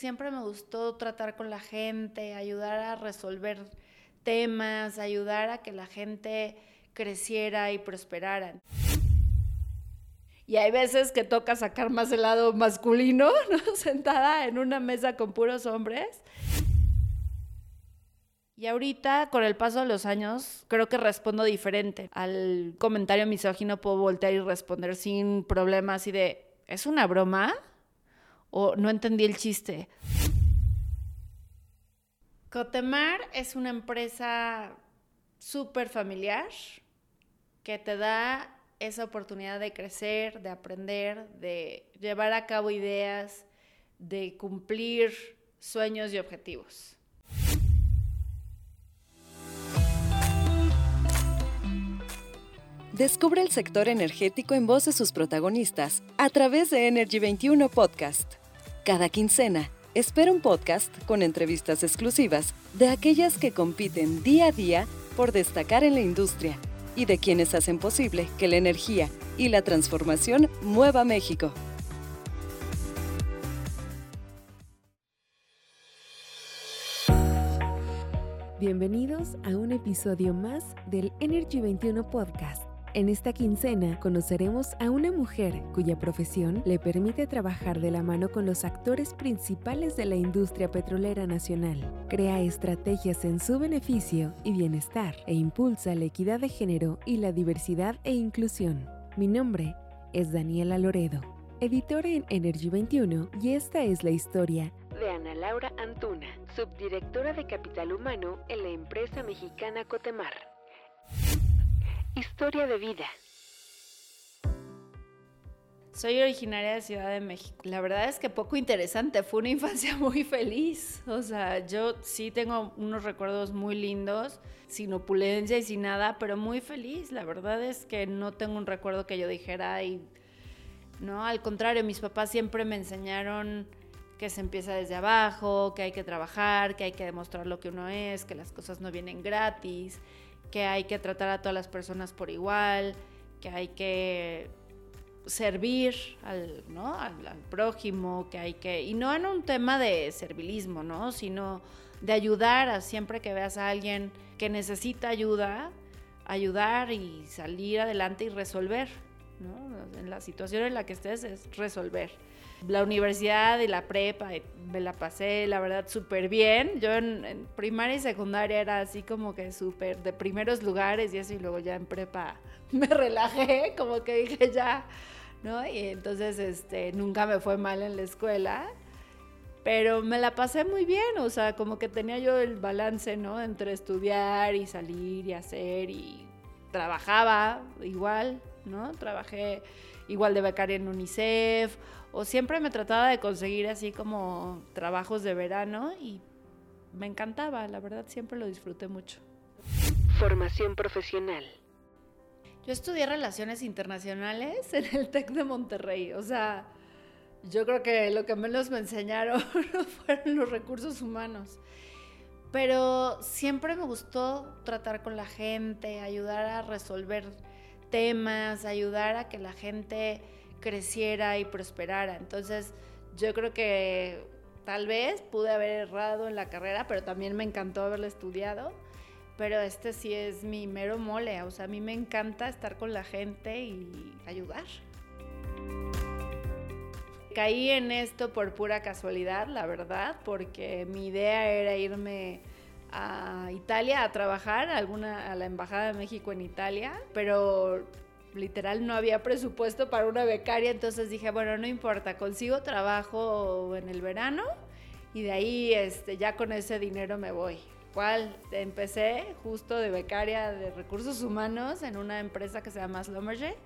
siempre me gustó tratar con la gente, ayudar a resolver temas, ayudar a que la gente creciera y prosperara. Y hay veces que toca sacar más el lado masculino, ¿no? sentada en una mesa con puros hombres. Y ahorita, con el paso de los años, creo que respondo diferente. Al comentario misógino puedo voltear y responder sin problemas y de, ¿es una broma? ¿O no entendí el chiste? Cotemar es una empresa súper familiar que te da esa oportunidad de crecer, de aprender, de llevar a cabo ideas, de cumplir sueños y objetivos. Descubre el sector energético en voz de sus protagonistas a través de Energy 21 Podcast. Cada quincena, espera un podcast con entrevistas exclusivas de aquellas que compiten día a día por destacar en la industria y de quienes hacen posible que la energía y la transformación mueva México. Bienvenidos a un episodio más del Energy 21 Podcast en esta quincena conoceremos a una mujer cuya profesión le permite trabajar de la mano con los actores principales de la industria petrolera nacional. Crea estrategias en su beneficio y bienestar e impulsa la equidad de género y la diversidad e inclusión. Mi nombre es Daniela Loredo, editora en Energy 21 y esta es la historia de Ana Laura Antuna, subdirectora de Capital Humano en la empresa mexicana Cotemar. Historia de vida. Soy originaria de Ciudad de México. La verdad es que poco interesante, fue una infancia muy feliz. O sea, yo sí tengo unos recuerdos muy lindos, sin opulencia y sin nada, pero muy feliz. La verdad es que no tengo un recuerdo que yo dijera y no, al contrario, mis papás siempre me enseñaron que se empieza desde abajo, que hay que trabajar, que hay que demostrar lo que uno es, que las cosas no vienen gratis que hay que tratar a todas las personas por igual, que hay que servir al, ¿no? al, prójimo, que hay que, y no en un tema de servilismo, ¿no? sino de ayudar a siempre que veas a alguien que necesita ayuda, ayudar y salir adelante y resolver. ¿no? En la situación en la que estés es resolver la universidad y la prepa, me la pasé, la verdad, súper bien. Yo en, primaria y secundaria era así como que súper de primeros lugares y eso, y luego ya en prepa me relajé, como que dije ya, ¿no? Y entonces este, nunca me fue mal en la escuela, pero me la pasé muy bien, o sea, como que tenía yo el balance, ¿no? Entre estudiar y salir y hacer y trabajaba igual, ¿no? Trabajé igual de becaria en UNICEF o siempre me trataba de conseguir así como trabajos de verano y me encantaba, la verdad siempre lo disfruté mucho. Formación profesional. Yo estudié relaciones internacionales en el TEC de Monterrey, o sea, yo creo que lo que menos me enseñaron fueron los recursos humanos. Pero siempre me gustó tratar con la gente, ayudar a resolver temas, ayudar a que la gente creciera y prosperara. Entonces, yo creo que tal vez pude haber errado en la carrera, pero también me encantó haberla estudiado. Pero este sí es mi mero mole, o sea, a mí me encanta estar con la gente y ayudar. Caí en esto por pura casualidad, la verdad, porque mi idea era irme a Italia a trabajar, a, alguna, a la Embajada de México en Italia, pero literal no había presupuesto para una becaria, entonces dije, bueno, no importa, consigo trabajo en el verano y de ahí este, ya con ese dinero me voy. ¿Cuál? Empecé justo de becaria de recursos humanos en una empresa que se llama Slomerge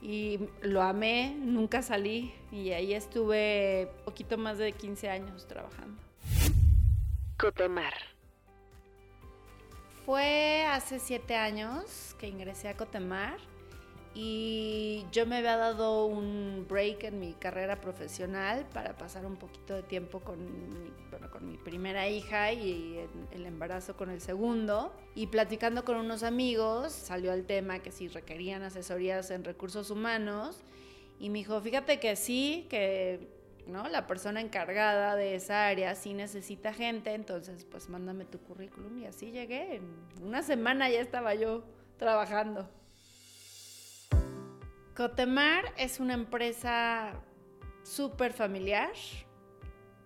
y lo amé, nunca salí y ahí estuve poquito más de 15 años trabajando. Cotemar. Fue hace siete años que ingresé a Cotemar y yo me había dado un break en mi carrera profesional para pasar un poquito de tiempo con mi, con mi primera hija y el embarazo con el segundo. Y platicando con unos amigos salió el tema que si requerían asesorías en recursos humanos y me dijo, fíjate que sí, que ¿no? La persona encargada de esa área sí necesita gente, entonces pues mándame tu currículum y así llegué. En una semana ya estaba yo trabajando. Cotemar es una empresa súper familiar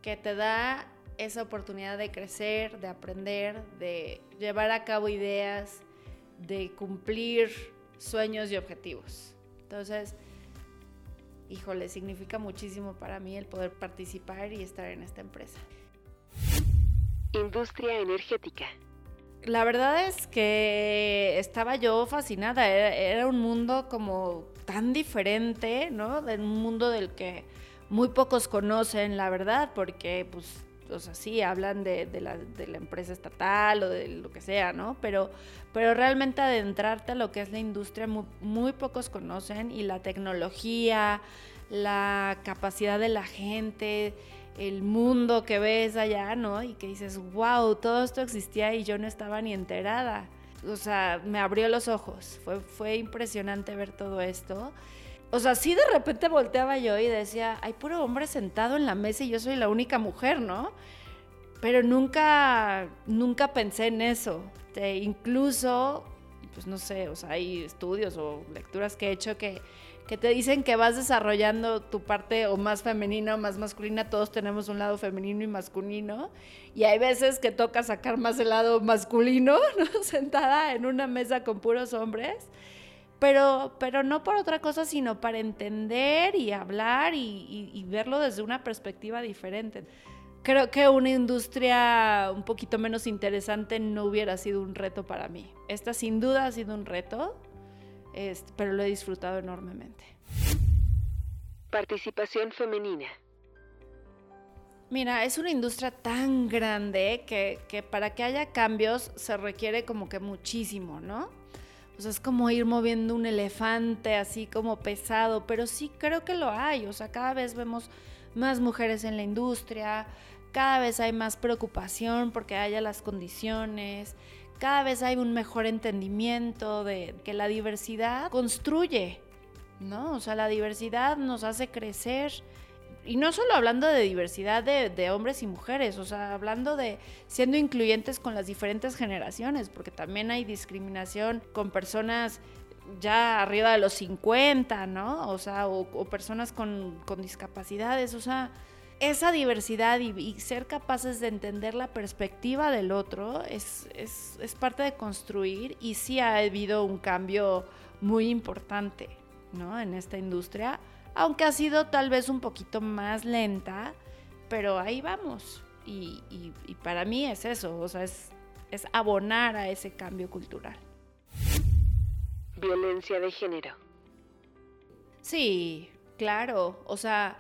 que te da esa oportunidad de crecer, de aprender, de llevar a cabo ideas, de cumplir sueños y objetivos. Entonces, híjole, significa muchísimo para mí el poder participar y estar en esta empresa. Industria energética. La verdad es que estaba yo fascinada, era, un mundo como tan diferente, ¿no? De un mundo del que muy pocos conocen, la verdad, porque pues o sea, sí, hablan de, la, empresa estatal o de lo que sea, ¿no? Pero, pero realmente adentrarte a lo que es la industria muy, pocos conocen y la tecnología, la capacidad de la gente, el mundo que ves allá, ¿no? Y que dices, wow, todo esto existía y yo no estaba ni enterada. O sea, me abrió los ojos. Fue, fue impresionante ver todo esto. O sea, sí de repente volteaba yo y decía, hay puro hombre sentado en la mesa y yo soy la única mujer, ¿no? Pero nunca, nunca pensé en eso. incluso, pues no sé, o sea, hay estudios o lecturas que he hecho que, que te dicen que vas desarrollando tu parte o más femenina o más masculina. Todos tenemos un lado femenino y masculino. Y hay veces que toca sacar más el lado masculino, ¿no? Sentada en una mesa con puros hombres pero, pero no por otra cosa, sino para entender y hablar y, verlo desde una perspectiva diferente. Creo que una industria un poquito menos interesante no hubiera sido un reto para mí. Esta sin duda ha sido un reto, pero lo he disfrutado enormemente. Participación femenina. Mira, es una industria tan grande que, que para que haya cambios se requiere como que muchísimo, ¿no? O sea, es como ir moviendo un elefante así como pesado, pero sí creo que lo hay. O sea, cada vez vemos más mujeres en la industria, cada vez hay más preocupación porque haya las condiciones, cada vez hay un mejor entendimiento de que la diversidad construye, ¿no? O sea, la diversidad nos hace crecer y no solo hablando de diversidad de, hombres y mujeres, o sea, hablando de siendo incluyentes con las diferentes generaciones, porque también hay discriminación con personas ya arriba de los 50, ¿no? O sea, o, personas con, discapacidades, o sea, esa diversidad y, ser capaces de entender la perspectiva del otro es, es, es parte de construir y sí ha habido un cambio muy importante, ¿no? En esta industria aunque ha sido tal vez un poquito más lenta, pero ahí vamos. Y, para mí es eso, o sea, es, es abonar a ese cambio cultural. Violencia de género. Sí, claro, o sea,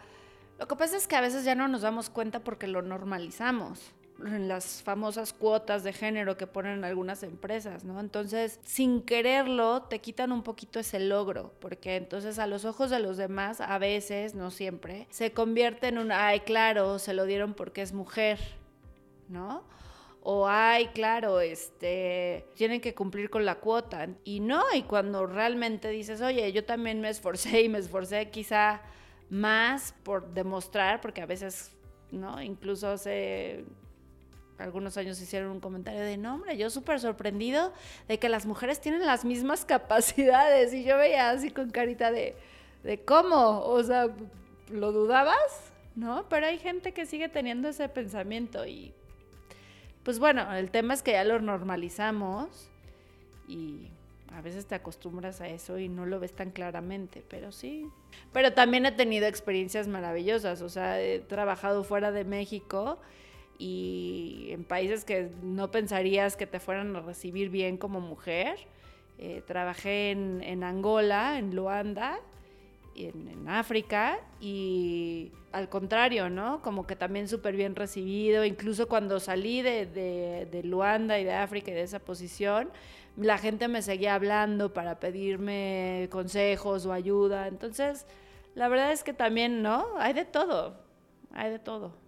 lo que pasa es que a veces ya no nos damos cuenta porque lo normalizamos en las famosas cuotas de género que ponen algunas empresas, ¿no? Entonces, sin quererlo, te quitan un poquito ese logro, porque entonces a los ojos de los demás, a veces, no siempre, se convierte en un, ay, claro, se lo dieron porque es mujer, ¿no? o ay, claro, este, tienen que cumplir con la cuota. Y no, y cuando realmente dices, oye, yo también me esforcé y me esforcé quizá más por demostrar, porque a veces, ¿no? Incluso hace algunos años hicieron un comentario de, no, hombre, yo súper sorprendido de que las mujeres tienen las mismas capacidades. Y yo veía así con carita de, de ¿cómo? O sea, ¿lo dudabas? ¿No? Pero hay gente que sigue teniendo ese pensamiento y, pues bueno, el tema es que ya lo normalizamos y a veces te acostumbras a eso y no lo ves tan claramente, pero sí. Pero también he tenido experiencias maravillosas, o sea, he trabajado fuera de México y en países que no pensarías que te fueran a recibir bien como mujer. Eh, trabajé en, Angola, en Luanda, en, en, África y al contrario, ¿no? Como que también súper bien recibido, incluso cuando salí de, de, de, Luanda y de África y de esa posición, la gente me seguía hablando para pedirme consejos o ayuda, entonces la verdad es que también, ¿no? Hay de todo, hay de todo.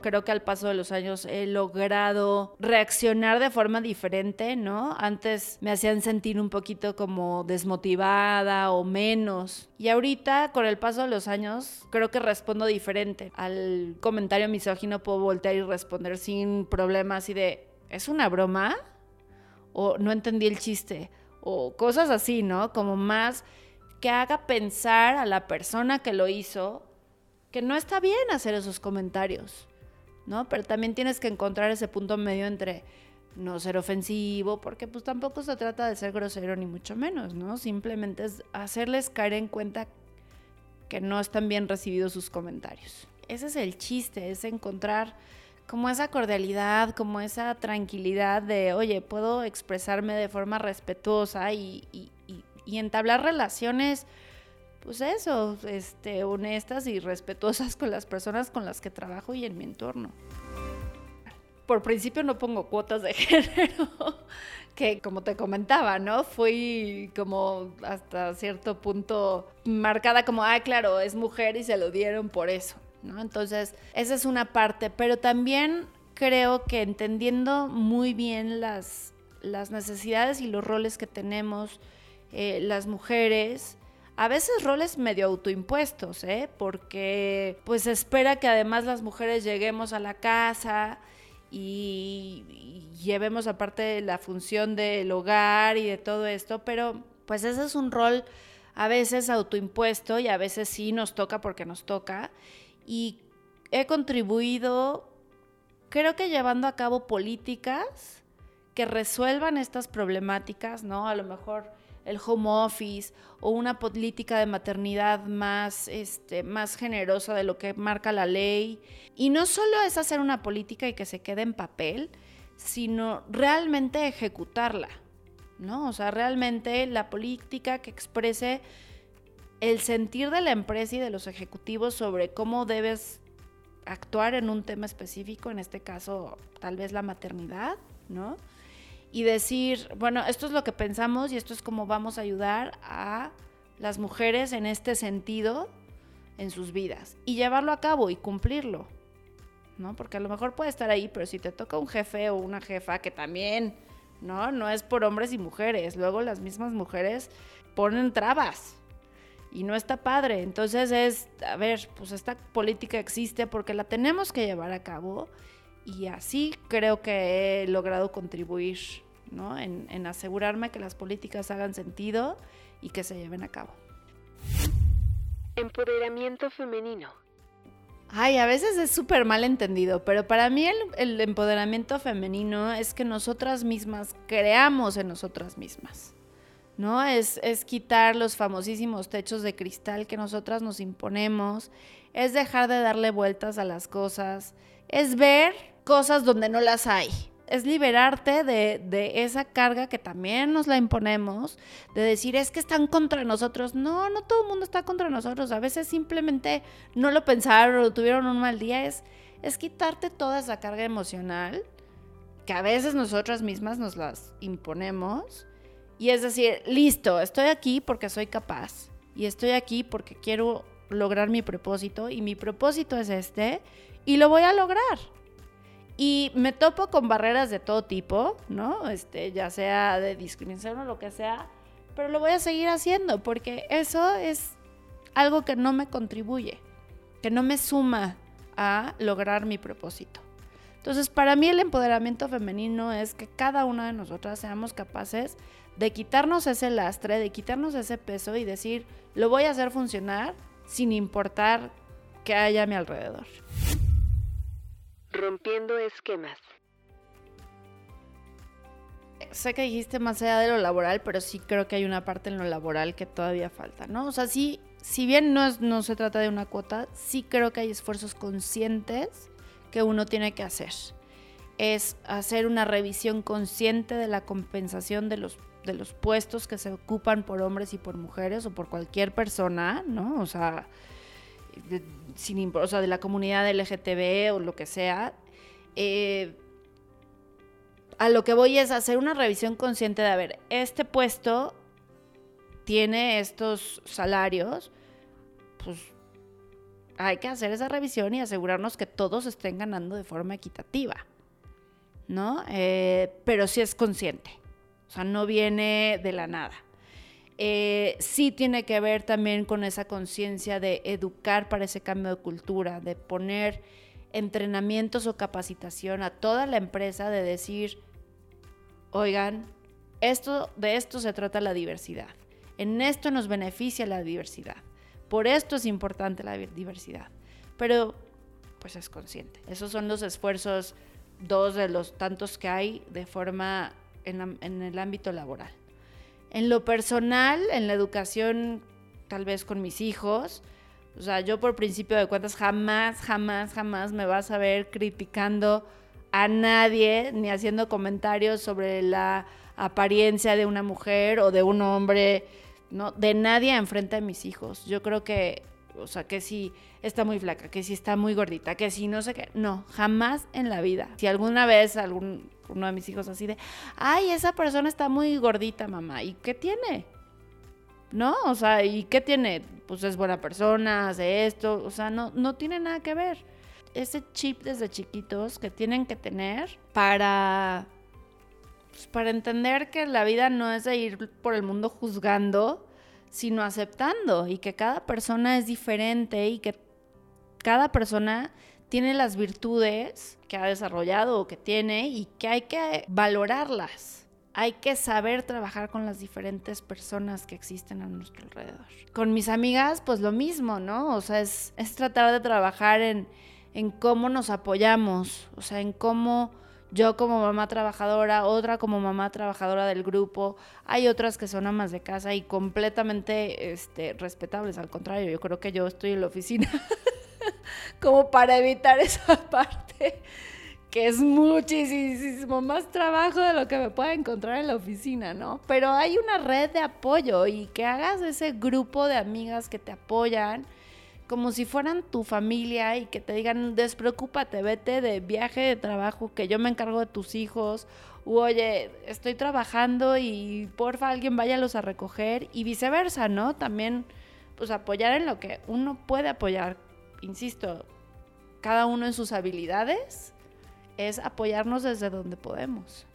Creo que al paso de los años he logrado reaccionar de forma diferente, ¿no? Antes me hacían sentir un poquito como desmotivada o menos. Y ahorita, con el paso de los años, creo que respondo diferente. Al comentario misógino puedo voltear y responder sin problemas y de, ¿es una broma? O no entendí el chiste. O cosas así, ¿no? Como más que haga pensar a la persona que lo hizo que no está bien hacer esos comentarios, Pero también tienes que encontrar ese punto medio entre no ser ofensivo, porque pues tampoco se trata de ser grosero ni mucho menos, ¿no? Simplemente es hacerles caer en cuenta que no están bien recibidos sus comentarios. Ese es el chiste, es encontrar como esa cordialidad, como esa tranquilidad de, oye, puedo expresarme de forma respetuosa y entablar relaciones, pues eso, este, honestas y respetuosas con las personas con las que trabajo y en mi entorno. Por principio no pongo cuotas de género, que como te comentaba, ¿no? Fui como hasta cierto punto marcada como, ah, claro, es mujer y se lo dieron por eso, ¿no? Entonces, esa es una parte, pero también creo que entendiendo muy bien las, las necesidades y los roles que tenemos, eh, las mujeres, a veces roles medio autoimpuestos, ¿eh? porque pues se espera que además las mujeres lleguemos a la casa y, y llevemos aparte la función del hogar y de todo esto, pero pues ese es un rol a veces autoimpuesto y a veces sí nos toca porque nos toca. Y he contribuido, creo que llevando a cabo políticas que resuelvan estas problemáticas, ¿no? A lo mejor el home office o una política de maternidad más, este, más generosa de lo que marca la ley. Y no solo es hacer una política y que se quede en papel, sino realmente ejecutarla, ¿no? O sea, realmente la política que exprese el sentir de la empresa y de los ejecutivos sobre cómo debes actuar en un tema específico, en este caso tal vez la maternidad, ¿no? Y decir, bueno, esto es lo que pensamos y esto es cómo vamos a ayudar a las mujeres en este sentido en sus vidas y llevarlo a cabo y cumplirlo. ¿No? Porque a lo mejor puede estar ahí, pero si te toca un jefe o una jefa que también, ¿no? No es por hombres y mujeres. Luego las mismas mujeres ponen trabas y no está padre. Entonces es, a ver, pues esta política existe porque la tenemos que llevar a cabo y así creo que he logrado contribuir ¿no? en, en asegurarme que las políticas hagan sentido y que se lleven a cabo. Empoderamiento femenino. Ay, a veces es súper mal entendido, pero para mí el, el, empoderamiento femenino es que nosotras mismas creamos en nosotras mismas, ¿no? Es, es quitar los famosísimos techos de cristal que nosotras nos imponemos, es dejar de darle vueltas a las cosas, es ver cosas donde no las hay. Es liberarte de, esa carga que también nos la imponemos, de decir es que están contra nosotros. No, no todo el mundo está contra nosotros. A veces simplemente no lo pensaron o tuvieron un mal día. Es, es quitarte toda esa carga emocional que a veces nosotras mismas nos las imponemos. Y es decir, listo, estoy aquí porque soy capaz. Y estoy aquí porque quiero lograr mi propósito. Y mi propósito es este. Y lo voy a lograr. Y me topo con barreras de todo tipo, ¿no? Este, ya sea de discriminación o lo que sea, pero lo voy a seguir haciendo porque eso es algo que no me contribuye, que no me suma a lograr mi propósito. Entonces, para mí el empoderamiento femenino es que cada una de nosotras seamos capaces de quitarnos ese lastre, de quitarnos ese peso y decir, lo voy a hacer funcionar sin importar que haya a mi alrededor. Rompiendo esquemas. Sé que dijiste más allá de lo laboral, pero sí creo que hay una parte en lo laboral que todavía falta, ¿no? O sea, sí, si bien no, es, no se trata de una cuota, sí creo que hay esfuerzos conscientes que uno tiene que hacer. Es hacer una revisión consciente de la compensación de los, de los puestos que se ocupan por hombres y por mujeres o por cualquier persona, ¿no? O sea, de, sin, o de la comunidad LGTB o lo que sea, eh, a lo que voy es hacer una revisión consciente de, a ver, este puesto tiene estos salarios, pues hay que hacer esa revisión y asegurarnos que todos estén ganando de forma equitativa, ¿no? Eh, pero sí es consciente, o sea, no viene de la nada. Eh, sí tiene que ver también con esa conciencia de educar para ese cambio de cultura, de poner entrenamientos o capacitación a toda la empresa de decir, oigan, esto, de esto se trata la diversidad. En esto nos beneficia la diversidad. Por esto es importante la diversidad. Pero, pues es consciente. Esos son los esfuerzos, dos de los tantos que hay de forma en, en el ámbito laboral. En lo personal, en la educación, tal vez con mis hijos, o sea, yo por principio de cuentas jamás, jamás, jamás me vas a ver criticando a nadie ni haciendo comentarios sobre la apariencia de una mujer o de un hombre, no, de nadie enfrente a mis hijos. Yo creo que, o sea, que si está muy flaca, que si está muy gordita, que si no sé qué, no, jamás en la vida. Si alguna vez algún uno de mis hijos así de, ay, esa persona está muy gordita, mamá, ¿y qué tiene? ¿No? O sea, ¿y qué tiene? Pues es buena persona, hace esto, o sea, no, no tiene nada que ver. Ese chip desde chiquitos que tienen que tener para pues, para entender que la vida no es de ir por el mundo juzgando, sino aceptando y que cada persona es diferente y que cada persona tiene las virtudes que ha desarrollado o que tiene y que hay que valorarlas. Hay que saber trabajar con las diferentes personas que existen a nuestro alrededor. Con mis amigas, pues lo mismo, ¿no? O sea, es, es tratar de trabajar en, en cómo nos apoyamos, o sea, en cómo yo como mamá trabajadora, otra como mamá trabajadora del grupo, hay otras que son amas de casa y completamente este, respetables, al contrario, yo creo que yo estoy en la oficina como para evitar esa parte que es muchísimo más trabajo de lo que me pueda encontrar en la oficina, ¿no? Pero hay una red de apoyo y que hagas ese grupo de amigas que te apoyan como si fueran tu familia y que te digan, despreocúpate, vete de viaje de trabajo, que yo me encargo de tus hijos, o oye, estoy trabajando y porfa alguien váyalos a recoger y viceversa, ¿no? También pues apoyar en lo que uno puede apoyar, insisto, cada uno en sus habilidades, es apoyarnos desde donde podemos.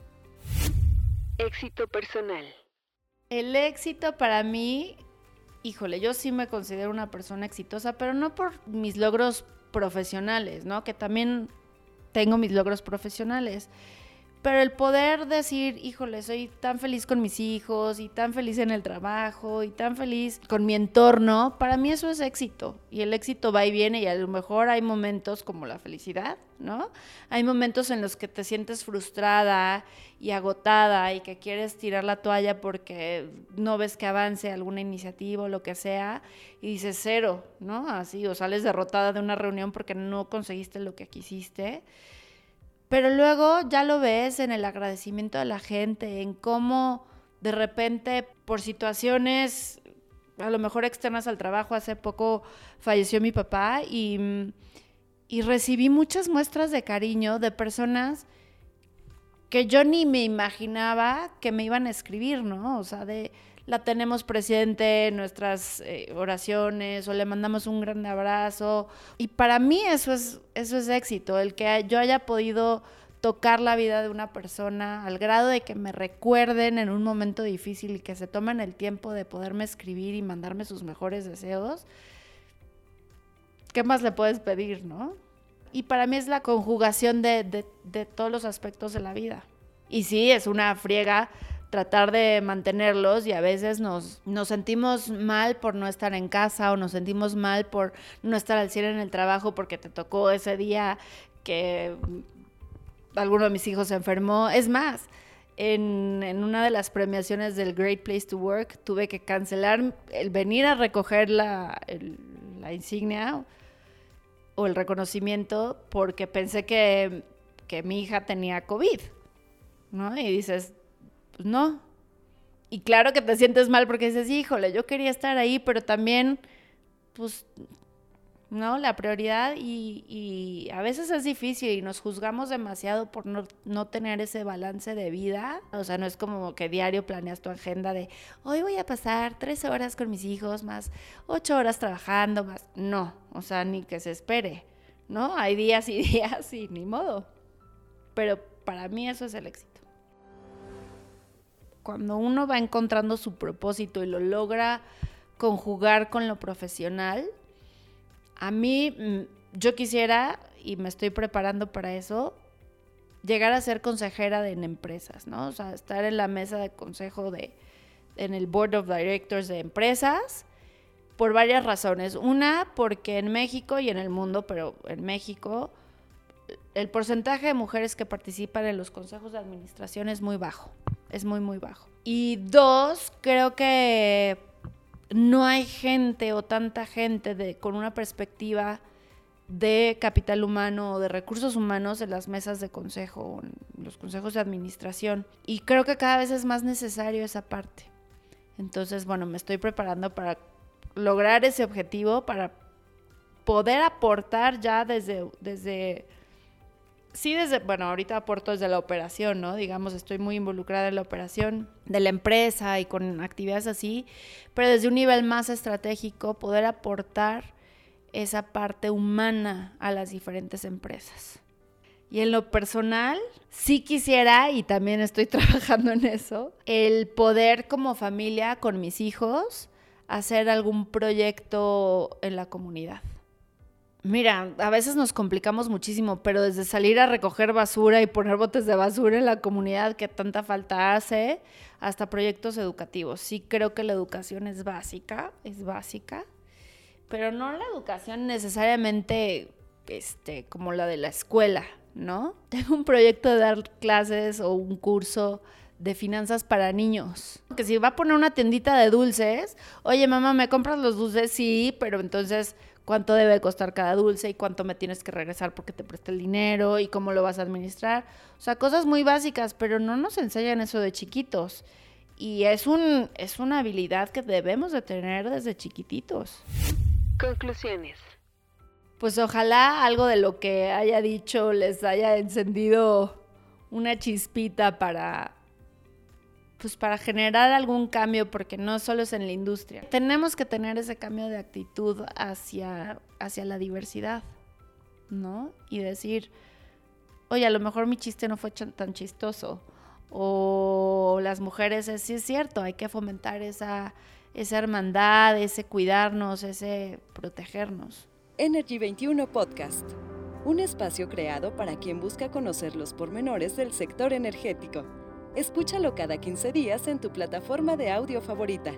Éxito personal. El éxito para mí híjole, yo sí me considero una persona exitosa, pero no por mis logros profesionales, ¿no? Que también tengo mis logros profesionales. Pero el poder decir, híjole, soy tan feliz con mis hijos y tan feliz en el trabajo y tan feliz con mi entorno, para mí eso es éxito. Y el éxito va y viene y a lo mejor hay momentos como la felicidad, ¿no? Hay momentos en los que te sientes frustrada y agotada y que quieres tirar la toalla porque no ves que avance alguna iniciativa o lo que sea y dices cero, ¿no? Así, o sales derrotada de una reunión porque no conseguiste lo que quisiste. Pero luego ya lo ves en el agradecimiento de la gente, en cómo de repente por situaciones a lo mejor externas al trabajo, hace poco falleció mi papá y, y recibí muchas muestras de cariño de personas que yo ni me imaginaba que me iban a escribir, ¿no? O sea, de la tenemos presente en nuestras eh, oraciones o le mandamos un gran abrazo. Y para mí eso es, eso es éxito, el que yo haya podido tocar la vida de una persona al grado de que me recuerden en un momento difícil y que se tomen el tiempo de poderme escribir y mandarme sus mejores deseos. ¿Qué más le puedes pedir, no? Y para mí es la conjugación de, de, de todos los aspectos de la vida. Y sí, es una friega tratar de mantenerlos y a veces nos, sentimos mal por no estar en casa o nos sentimos mal por no estar al cielo en el trabajo porque te tocó ese día que alguno de mis hijos se enfermó. Es más, en, una de las premiaciones del Great Place to Work tuve que cancelar el venir a recoger la, la insignia o el reconocimiento porque pensé que, que mi hija tenía COVID. ¿no? Y dices, pues no. Y claro que te sientes mal porque dices, híjole, yo quería estar ahí, pero también, pues, no, la prioridad y, a veces es difícil y nos juzgamos demasiado por no, no, tener ese balance de vida. O sea, no es como que diario planeas tu agenda de hoy voy a pasar tres horas con mis hijos, más ocho horas trabajando, más. No, o sea, ni que se espere, ¿no? Hay días y días y ni modo. Pero para mí eso es el éxito. Cuando uno va encontrando su propósito y lo logra conjugar con lo profesional, a mí mm, yo quisiera, y me estoy preparando para eso, llegar a ser consejera de, en empresas, ¿no? O sea, estar en la mesa de consejo de, en el board of directors de empresas, por varias razones. Una, porque en México y en el mundo, pero en México, el porcentaje de mujeres que participan en los consejos de administración es muy bajo, es muy, muy bajo. Y dos, creo que no hay gente o tanta gente de, con una perspectiva de capital humano o de recursos humanos en las mesas de consejo, en los consejos de administración. Y creo que cada vez es más necesario esa parte. Entonces, bueno, me estoy preparando para lograr ese objetivo, para poder aportar ya desde, desde sí desde, bueno, ahorita aporto desde la operación, ¿no? Digamos, estoy muy involucrada en la operación de la empresa y con actividades así, pero desde un nivel más estratégico, poder aportar esa parte humana a las diferentes empresas. Y en lo personal, sí quisiera, y también estoy trabajando en eso, el poder como familia con mis hijos hacer algún proyecto en la comunidad. Mira, a veces nos complicamos muchísimo, pero desde salir a recoger basura y poner botes de basura en la comunidad que tanta falta hace, hasta proyectos educativos. Sí creo que la educación es básica, es básica, pero no la educación necesariamente este, como la de la escuela, ¿no? Tengo un proyecto de dar clases o un curso de finanzas para niños. Que si va a poner una tiendita de dulces, oye mamá, ¿me compras los dulces? Sí, pero entonces, ¿cuánto debe costar cada dulce y cuánto me tienes que regresar porque te presté el dinero y cómo lo vas a administrar? O sea, cosas muy básicas, pero no nos enseñan eso de chiquitos. Y es, un, es una habilidad que debemos de tener desde chiquititos. Conclusiones. Pues ojalá algo de lo que haya dicho les haya encendido una chispita para pues para generar algún cambio, porque no solo es en la industria. Tenemos que tener ese cambio de actitud hacia, hacia la diversidad, ¿no? Y decir, oye, a lo mejor mi chiste no fue tan chistoso. O las mujeres, sí es cierto, hay que fomentar esa, esa hermandad, ese cuidarnos, ese protegernos. Energy 21 Podcast, un espacio creado para quien busca conocer los pormenores del sector energético. Escúchalo cada 15 días en tu plataforma de audio favorita.